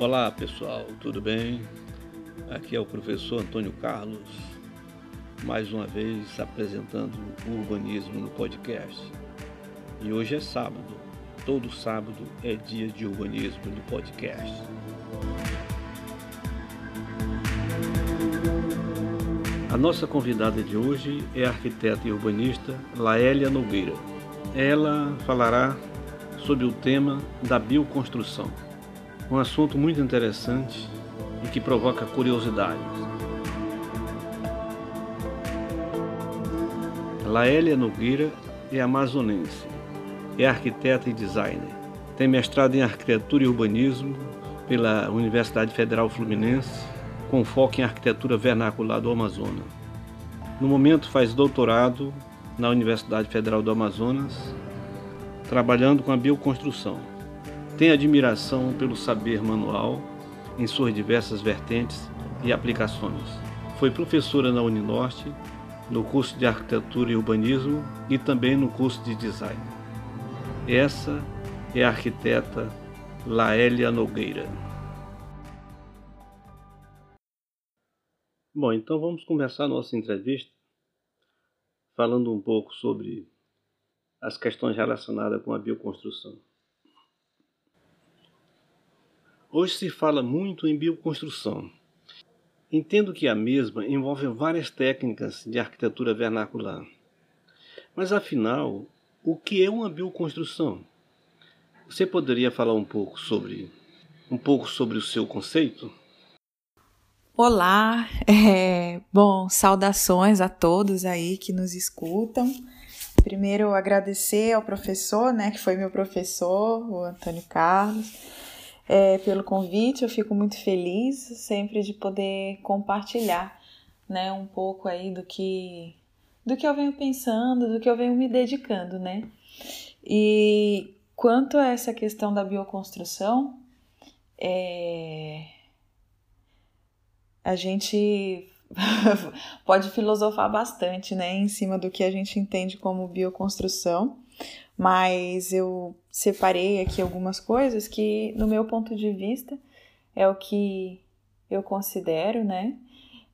Olá pessoal, tudo bem? Aqui é o professor Antônio Carlos, mais uma vez apresentando o urbanismo no podcast. E hoje é sábado, todo sábado é dia de urbanismo no podcast. A nossa convidada de hoje é a arquiteta e urbanista Laélia Nogueira. Ela falará sobre o tema da bioconstrução, um assunto muito interessante e que provoca curiosidade. Laélia Nogueira é amazonense, é arquiteta e designer. Tem mestrado em arquitetura e urbanismo pela Universidade Federal Fluminense com foco em arquitetura vernacular do Amazonas. No momento faz doutorado na Universidade Federal do Amazonas, trabalhando com a bioconstrução. Tem admiração pelo saber manual em suas diversas vertentes e aplicações. Foi professora na Uninorte, no curso de Arquitetura e Urbanismo e também no curso de Design. Essa é a arquiteta Laélia Nogueira. Bom, então vamos começar nossa entrevista falando um pouco sobre as questões relacionadas com a bioconstrução. Hoje se fala muito em bioconstrução. Entendo que a mesma envolve várias técnicas de arquitetura vernacular. Mas afinal, o que é uma bioconstrução? Você poderia falar um pouco sobre um pouco sobre o seu conceito? Olá, é, bom, saudações a todos aí que nos escutam. Primeiro, agradecer ao professor, né, que foi meu professor, o Antônio Carlos, é, pelo convite. Eu fico muito feliz sempre de poder compartilhar, né, um pouco aí do que do que eu venho pensando, do que eu venho me dedicando, né? E quanto a essa questão da bioconstrução, é, a gente pode filosofar bastante, né, em cima do que a gente entende como bioconstrução, mas eu separei aqui algumas coisas que, no meu ponto de vista, é o que eu considero, né?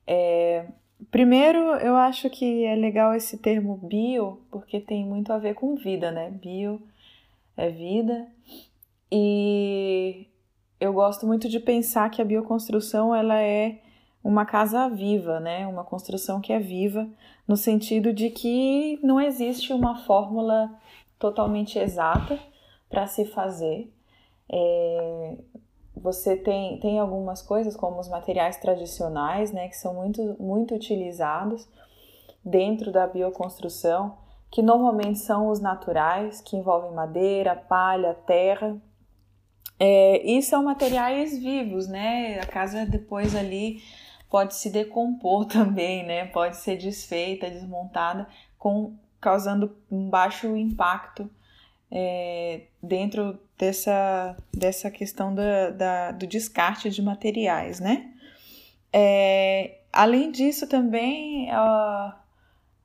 É, primeiro, eu acho que é legal esse termo bio, porque tem muito a ver com vida, né? Bio é vida, e eu gosto muito de pensar que a bioconstrução ela é uma casa viva, né? Uma construção que é viva, no sentido de que não existe uma fórmula totalmente exata para se fazer. É, você tem, tem algumas coisas, como os materiais tradicionais, né, que são muito, muito utilizados dentro da bioconstrução, que normalmente são os naturais, que envolvem madeira, palha, terra. É, e são materiais vivos, né? A casa depois ali pode se decompor também, né? Pode ser desfeita, desmontada, com, causando um baixo impacto é, dentro dessa, dessa questão da, da, do descarte de materiais, né? É, além disso, também uh,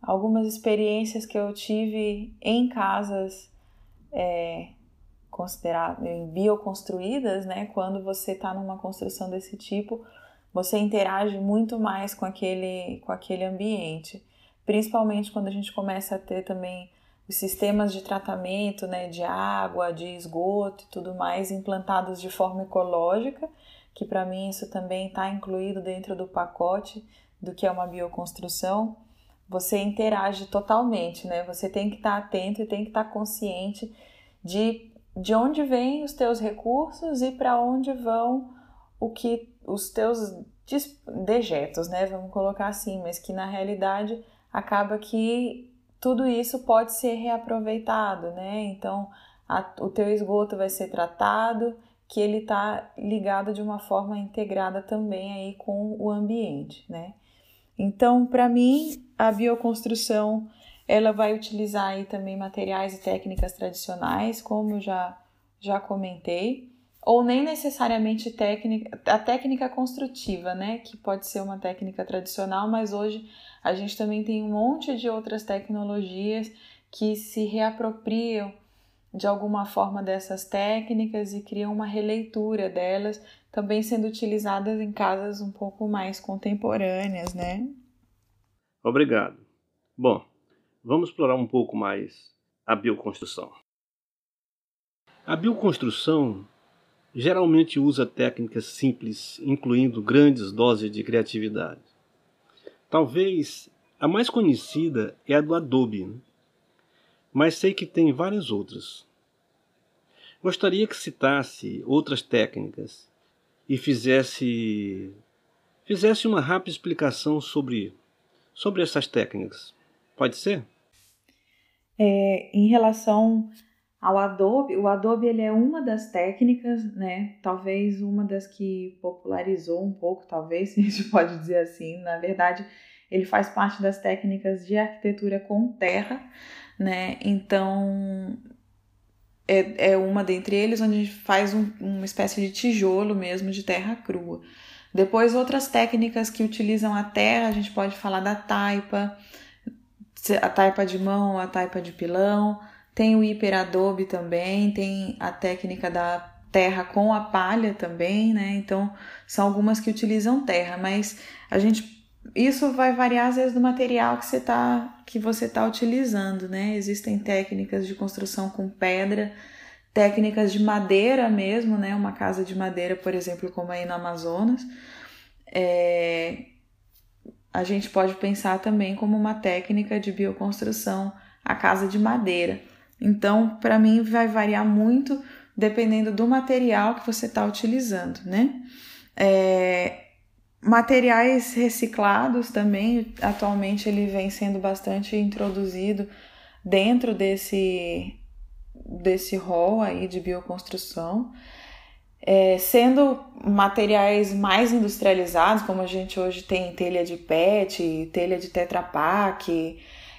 algumas experiências que eu tive em casas é, consideradas bioconstruídas, né? Quando você está numa construção desse tipo, você interage muito mais com aquele, com aquele ambiente. Principalmente quando a gente começa a ter também os sistemas de tratamento né, de água, de esgoto e tudo mais implantados de forma ecológica, que para mim isso também está incluído dentro do pacote do que é uma bioconstrução. Você interage totalmente, né? Você tem que estar tá atento e tem que estar tá consciente de, de onde vêm os teus recursos e para onde vão o que os teus dejetos, né? Vamos colocar assim, mas que na realidade acaba que tudo isso pode ser reaproveitado, né? Então a, o teu esgoto vai ser tratado, que ele está ligado de uma forma integrada também aí com o ambiente, né? Então, para mim, a bioconstrução ela vai utilizar aí também materiais e técnicas tradicionais, como eu já já comentei, ou nem necessariamente técnica, a técnica construtiva, né, que pode ser uma técnica tradicional, mas hoje a gente também tem um monte de outras tecnologias que se reapropriam de alguma forma dessas técnicas e criam uma releitura delas, também sendo utilizadas em casas um pouco mais contemporâneas, né? Obrigado. Bom, vamos explorar um pouco mais a bioconstrução. A bioconstrução geralmente usa técnicas simples, incluindo grandes doses de criatividade. Talvez a mais conhecida é a do Adobe, né? mas sei que tem várias outras. Gostaria que citasse outras técnicas e fizesse fizesse uma rápida explicação sobre sobre essas técnicas. Pode ser? É, em relação ao Adobe, o Adobe ele é uma das técnicas, né? Talvez uma das que popularizou um pouco, talvez, se a gente pode dizer assim. Na verdade, ele faz parte das técnicas de arquitetura com terra, né? Então, é, é uma dentre eles onde a gente faz um, uma espécie de tijolo mesmo de terra crua. Depois, outras técnicas que utilizam a terra, a gente pode falar da taipa, a taipa de mão, a taipa de pilão, tem o hiperadobe também, tem a técnica da terra com a palha também, né? Então, são algumas que utilizam terra, mas a gente isso vai variar às vezes do material que você tá que você tá utilizando, né? Existem técnicas de construção com pedra, técnicas de madeira mesmo, né? Uma casa de madeira, por exemplo, como aí no Amazonas, é... a gente pode pensar também como uma técnica de bioconstrução a casa de madeira. Então, para mim, vai variar muito dependendo do material que você está utilizando, né? É, Materiais reciclados também, atualmente ele vem sendo bastante introduzido dentro desse, desse rol aí de bioconstrução, é, sendo materiais mais industrializados, como a gente hoje tem telha de PET, telha de Tetra Pak,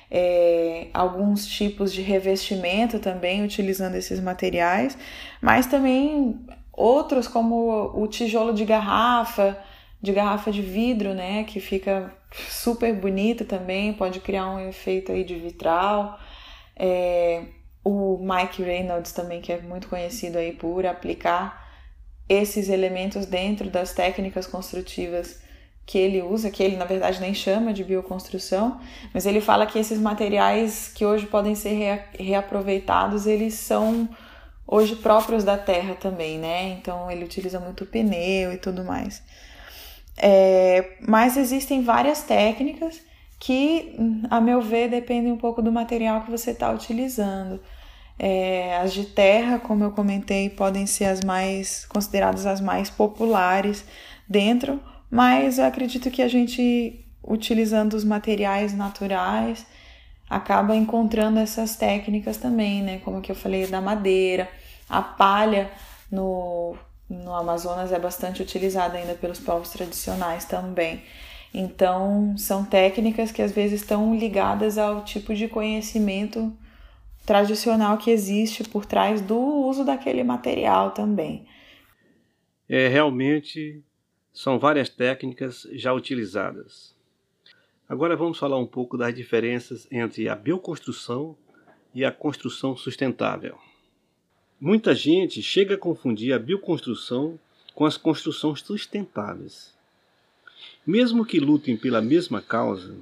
é, alguns tipos de revestimento também utilizando esses materiais, mas também outros como o tijolo de garrafa, de garrafa de vidro, né, que fica super bonita também, pode criar um efeito aí de vitral. É, o Mike Reynolds também, que é muito conhecido aí por aplicar esses elementos dentro das técnicas construtivas que ele usa, que ele na verdade nem chama de bioconstrução, mas ele fala que esses materiais que hoje podem ser rea reaproveitados, eles são hoje próprios da terra também, né? Então ele utiliza muito pneu e tudo mais. É, mas existem várias técnicas que, a meu ver, dependem um pouco do material que você está utilizando. É, as de terra, como eu comentei, podem ser as mais consideradas as mais populares dentro, mas eu acredito que a gente, utilizando os materiais naturais, acaba encontrando essas técnicas também, né? Como que eu falei da madeira, a palha no no Amazonas é bastante utilizada ainda pelos povos tradicionais também. Então, são técnicas que às vezes estão ligadas ao tipo de conhecimento tradicional que existe por trás do uso daquele material também. É, realmente são várias técnicas já utilizadas. Agora vamos falar um pouco das diferenças entre a bioconstrução e a construção sustentável. Muita gente chega a confundir a bioconstrução com as construções sustentáveis. Mesmo que lutem pela mesma causa,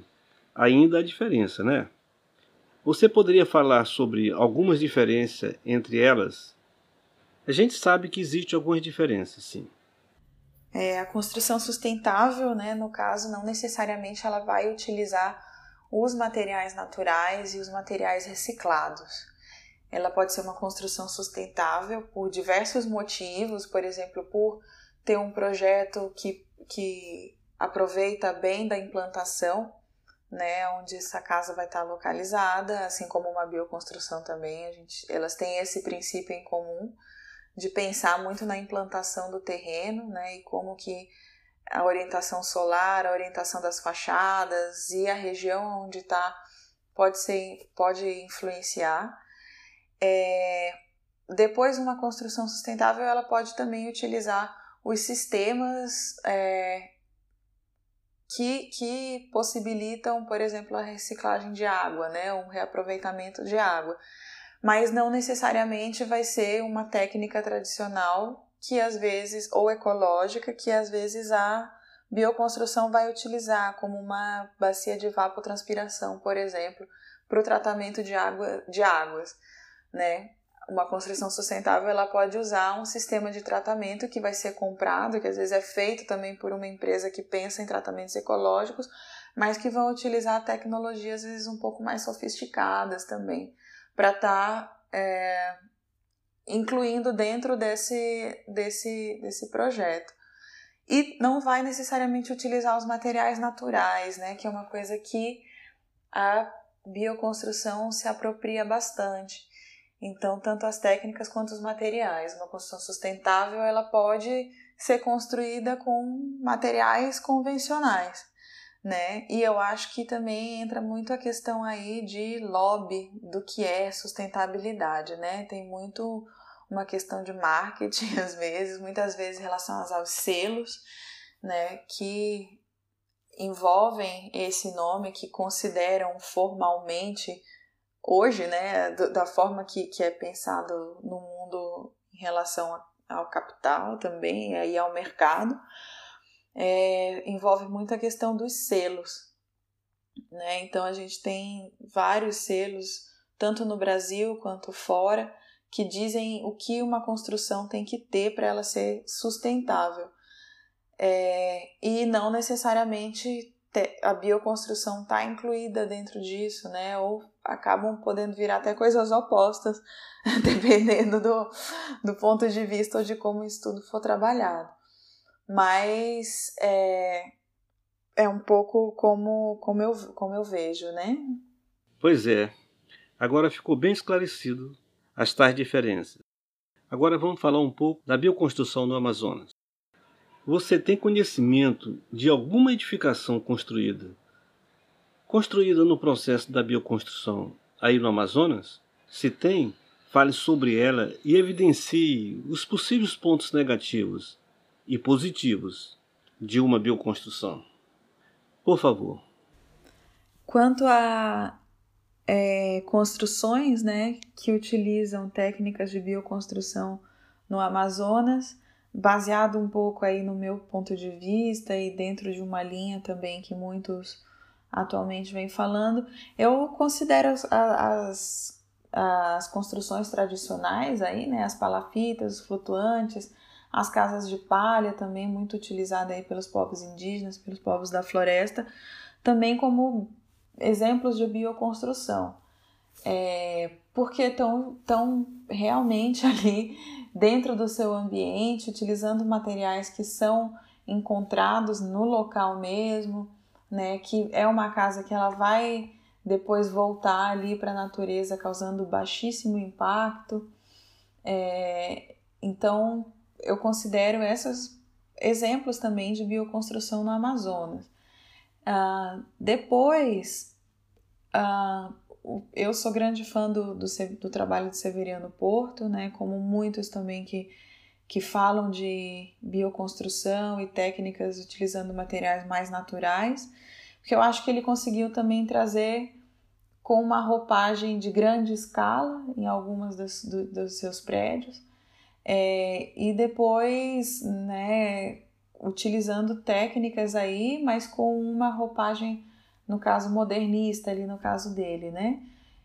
ainda há diferença, né? Você poderia falar sobre algumas diferenças entre elas? A gente sabe que existe algumas diferenças, sim. É, a construção sustentável, né, no caso, não necessariamente ela vai utilizar os materiais naturais e os materiais reciclados. Ela pode ser uma construção sustentável por diversos motivos, por exemplo, por ter um projeto que, que aproveita bem da implantação, né, onde essa casa vai estar localizada, assim como uma bioconstrução também, a gente, elas têm esse princípio em comum de pensar muito na implantação do terreno, né, e como que a orientação solar, a orientação das fachadas e a região onde está pode ser pode influenciar. É, depois, uma construção sustentável ela pode também utilizar os sistemas é, que, que possibilitam, por exemplo, a reciclagem de água, né, um reaproveitamento de água. Mas não necessariamente vai ser uma técnica tradicional que às vezes, ou ecológica, que às vezes a bioconstrução vai utilizar, como uma bacia de evapotranspiração, por exemplo, para o tratamento de, água, de águas, né? Uma construção sustentável ela pode usar um sistema de tratamento que vai ser comprado, que às vezes é feito também por uma empresa que pensa em tratamentos ecológicos, mas que vão utilizar tecnologias às vezes um pouco mais sofisticadas também, para estar tá, é, incluindo dentro desse, desse, desse projeto. E não vai necessariamente utilizar os materiais naturais, né, que é uma coisa que a bioconstrução se apropria bastante. Então, tanto as técnicas quanto os materiais. Uma construção sustentável ela pode ser construída com materiais convencionais, né? E eu acho que também entra muito a questão aí de lobby do que é sustentabilidade, né? Tem muito uma questão de marketing às vezes, muitas vezes relacionadas aos selos, né, que envolvem esse nome que consideram formalmente hoje, né, da forma que, que é pensado no mundo em relação ao capital também e ao mercado, é, envolve muito a questão dos selos. Né? Então a gente tem vários selos, tanto no Brasil quanto fora, que dizem o que uma construção tem que ter para ela ser sustentável. É, e não necessariamente a bioconstrução está incluída dentro disso, né? Ou acabam podendo virar até coisas opostas, dependendo do, do ponto de vista ou de como o estudo for trabalhado. Mas é, é um pouco como, como, eu, como eu vejo, né? Pois é. Agora ficou bem esclarecido as tais diferenças. Agora vamos falar um pouco da bioconstrução no Amazonas. Você tem conhecimento de alguma edificação construída, construída no processo da bioconstrução aí no Amazonas? Se tem, fale sobre ela e evidencie os possíveis pontos negativos e positivos de uma bioconstrução. Por favor. Quanto a é, construções né, que utilizam técnicas de bioconstrução no Amazonas, baseado um pouco aí no meu ponto de vista e dentro de uma linha também que muitos atualmente vêm falando, eu considero as, as, as construções tradicionais aí, né, as palafitas, os flutuantes, as casas de palha também muito utilizada aí pelos povos indígenas, pelos povos da floresta, também como exemplos de bioconstrução. É, porque estão tão realmente ali dentro do seu ambiente, utilizando materiais que são encontrados no local mesmo, né? Que é uma casa que ela vai depois voltar ali para a natureza, causando baixíssimo impacto. É, então, eu considero esses exemplos também de bioconstrução no Amazonas. Uh, depois, uh, eu sou grande fã do, do, do, trabalho de Severiano Porto, né, como muitos também que, que falam de bioconstrução e técnicas utilizando materiais mais naturais, porque eu acho que ele conseguiu também trazer com uma roupagem de grande escala em algumas dos, do, dos seus prédios, é, e depois, né, utilizando técnicas aí, mas com uma roupagem, no caso modernista ali no caso dele, né?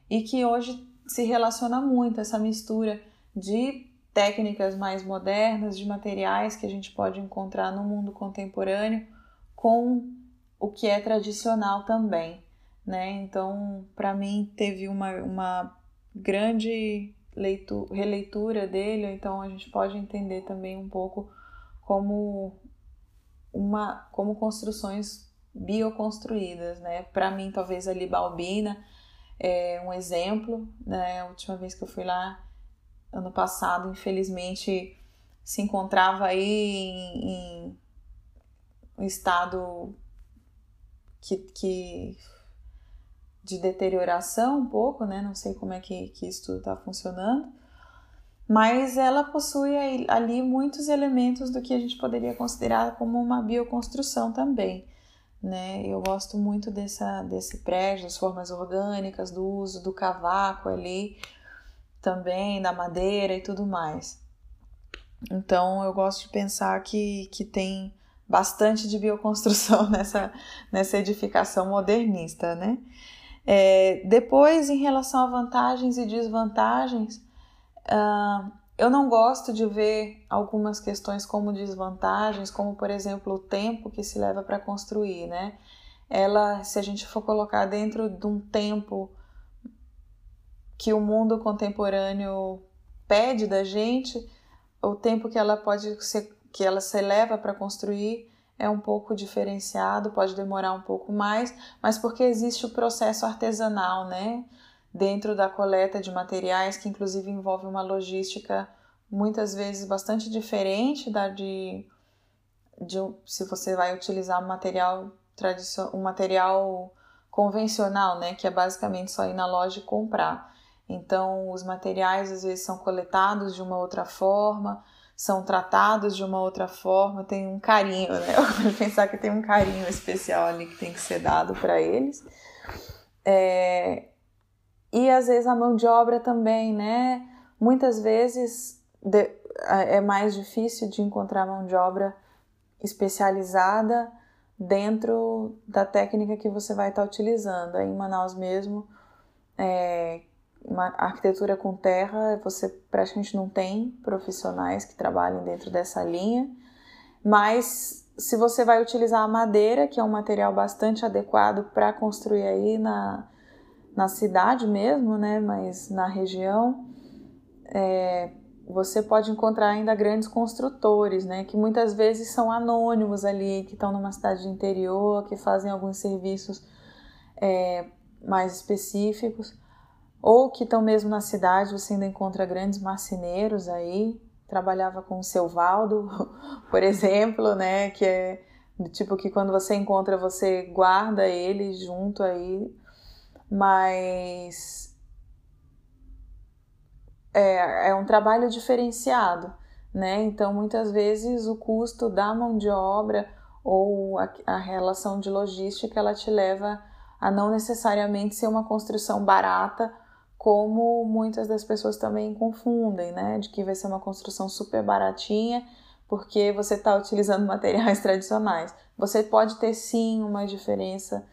E que hoje se relaciona muito essa mistura de técnicas mais modernas, de materiais que a gente pode encontrar no mundo contemporâneo com o que é tradicional também, né? Então, para mim teve uma, uma grande leitura, releitura dele, então a gente pode entender também um pouco como uma como construções bioconstruídas, né? Para mim, talvez a Libalbina é um exemplo, né? A última vez que eu fui lá, ano passado, infelizmente, se encontrava aí em, em um estado que, que de deterioração um pouco, né? Não sei como é que, que isso tudo está funcionando mas ela possui ali muitos elementos do que a gente poderia considerar como uma bioconstrução também. Né? Eu gosto muito dessa, desse prédio, das formas orgânicas, do uso do cavaco ali, também, da madeira e tudo mais. Então eu gosto de pensar que, que tem bastante de bioconstrução nessa, nessa edificação modernista, né? É, depois, em relação a vantagens e desvantagens, uh, eu não gosto de ver algumas questões como desvantagens, como por exemplo o tempo que se leva para construir, né? Ela, se a gente for colocar dentro de um tempo que o mundo contemporâneo pede da gente, o tempo que ela pode ser, que ela se leva para construir é um pouco diferenciado, pode demorar um pouco mais, mas porque existe o processo artesanal, né? Dentro da coleta de materiais, que inclusive envolve uma logística muitas vezes bastante diferente da de, de se você vai utilizar um material tradicional, um material convencional, né? Que é basicamente só ir na loja e comprar. Então, os materiais às vezes são coletados de uma outra forma, são tratados de uma outra forma, tem um carinho, né? Eu pensar que tem um carinho especial ali que tem que ser dado para eles. É... E às vezes a mão de obra também, né? Muitas vezes de... é mais difícil de encontrar mão de obra especializada dentro da técnica que você vai estar utilizando. Aí em Manaus mesmo, é, uma arquitetura com terra, você praticamente não tem profissionais que trabalhem dentro dessa linha, mas se você vai utilizar a madeira, que é um material bastante adequado para construir aí na, na cidade mesmo, né, mas na região, é, você pode encontrar ainda grandes construtores, né, que muitas vezes são anônimos ali, que estão numa cidade de interior, que fazem alguns serviços é, mais específicos ou que estão mesmo na cidade, você ainda encontra grandes marceneiros aí. Trabalhava com o seu Valdo, por exemplo, né? Que é do tipo que quando você encontra, você guarda ele junto aí. Mas é, é um trabalho diferenciado, né? Então, muitas vezes o custo da mão de obra ou a, a relação de logística ela te leva a não necessariamente ser uma construção barata como muitas das pessoas também confundem, né? De que vai ser uma construção super baratinha porque você está utilizando materiais tradicionais. Você pode ter sim uma diferença,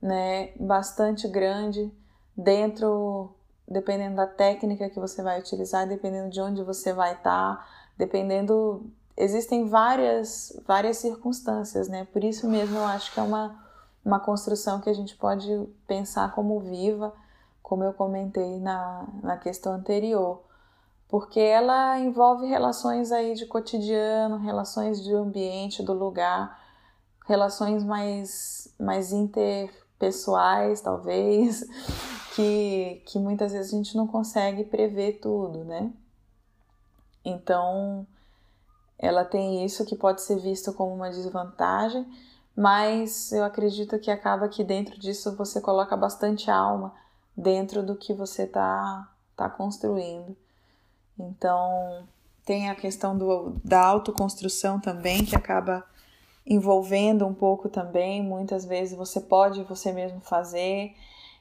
né? Bastante grande dentro, dependendo da técnica que você vai utilizar, dependendo de onde você vai estar, tá, dependendo existem várias várias circunstâncias, né? Por isso mesmo eu acho que é uma uma construção que a gente pode pensar como viva como eu comentei na, na questão anterior, porque ela envolve relações aí de cotidiano, relações de ambiente, do lugar, relações mais, mais interpessoais, talvez, que, que muitas vezes a gente não consegue prever tudo, né? Então, ela tem isso que pode ser visto como uma desvantagem, mas eu acredito que acaba que dentro disso você coloca bastante alma dentro do que você está tá construindo. Então, tem a questão do, da autoconstrução também, que acaba envolvendo um pouco também. Muitas vezes você pode você mesmo fazer,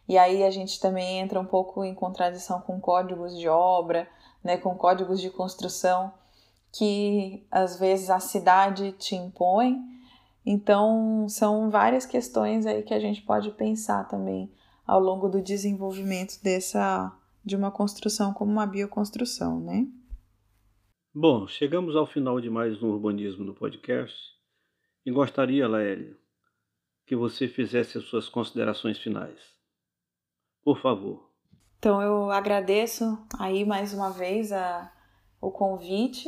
e aí a gente também entra um pouco em contradição com códigos de obra, né, com códigos de construção que às vezes a cidade te impõe. Então, são várias questões aí que a gente pode pensar também ao longo do desenvolvimento dessa de uma construção como uma bioconstrução, né? Bom, chegamos ao final de mais um Urbanismo no podcast e gostaria, Laélia, que você fizesse as suas considerações finais. Por favor. Então eu agradeço aí mais uma vez a, o convite.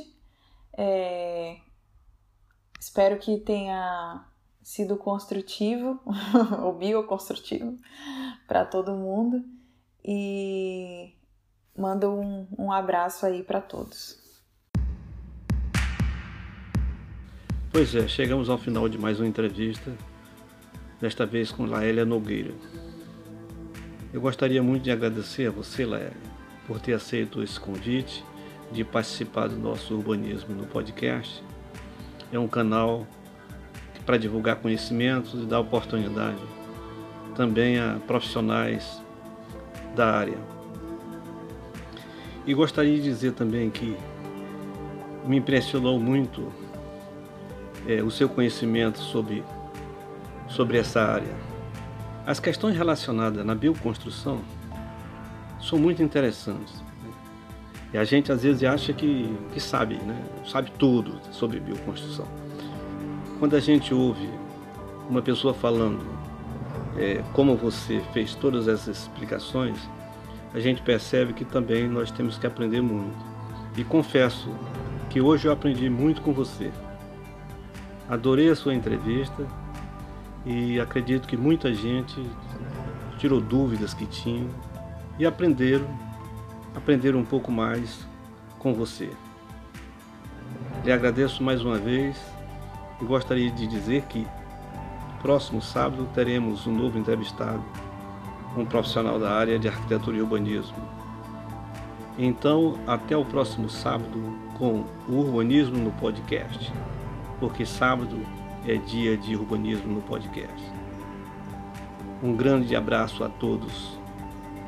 É, espero que tenha sido construtivo ou bioconstrutivo para todo mundo e mando um, um abraço aí para todos. Pois é, chegamos ao final de mais uma entrevista, desta vez com Laélia Nogueira. Eu gostaria muito de agradecer a você, Laélia, por ter aceito esse convite de participar do nosso urbanismo no podcast. É um canal para divulgar conhecimentos e dar oportunidade também a profissionais da área. E gostaria de dizer também que me impressionou muito é, o seu conhecimento sobre, sobre essa área. As questões relacionadas na bioconstrução são muito interessantes. Né? E a gente às vezes acha que, que sabe, né? sabe tudo sobre bioconstrução. Quando a gente ouve uma pessoa falando é, como você fez todas essas explicações, a gente percebe que também nós temos que aprender muito. E confesso que hoje eu aprendi muito com você. Adorei a sua entrevista e acredito que muita gente tirou dúvidas que tinha e aprenderam, aprenderam um pouco mais com você. Lhe agradeço mais uma vez e gostaria de dizer que próximo sábado teremos um novo entrevistado, um profissional da área de arquitetura e urbanismo. Então, até o próximo sábado com o Urbanismo no Podcast, porque sábado é dia de urbanismo no podcast. Um grande abraço a todos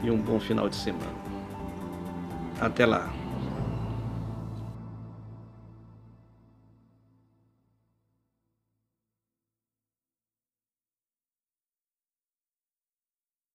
e um bom final de semana. Até lá!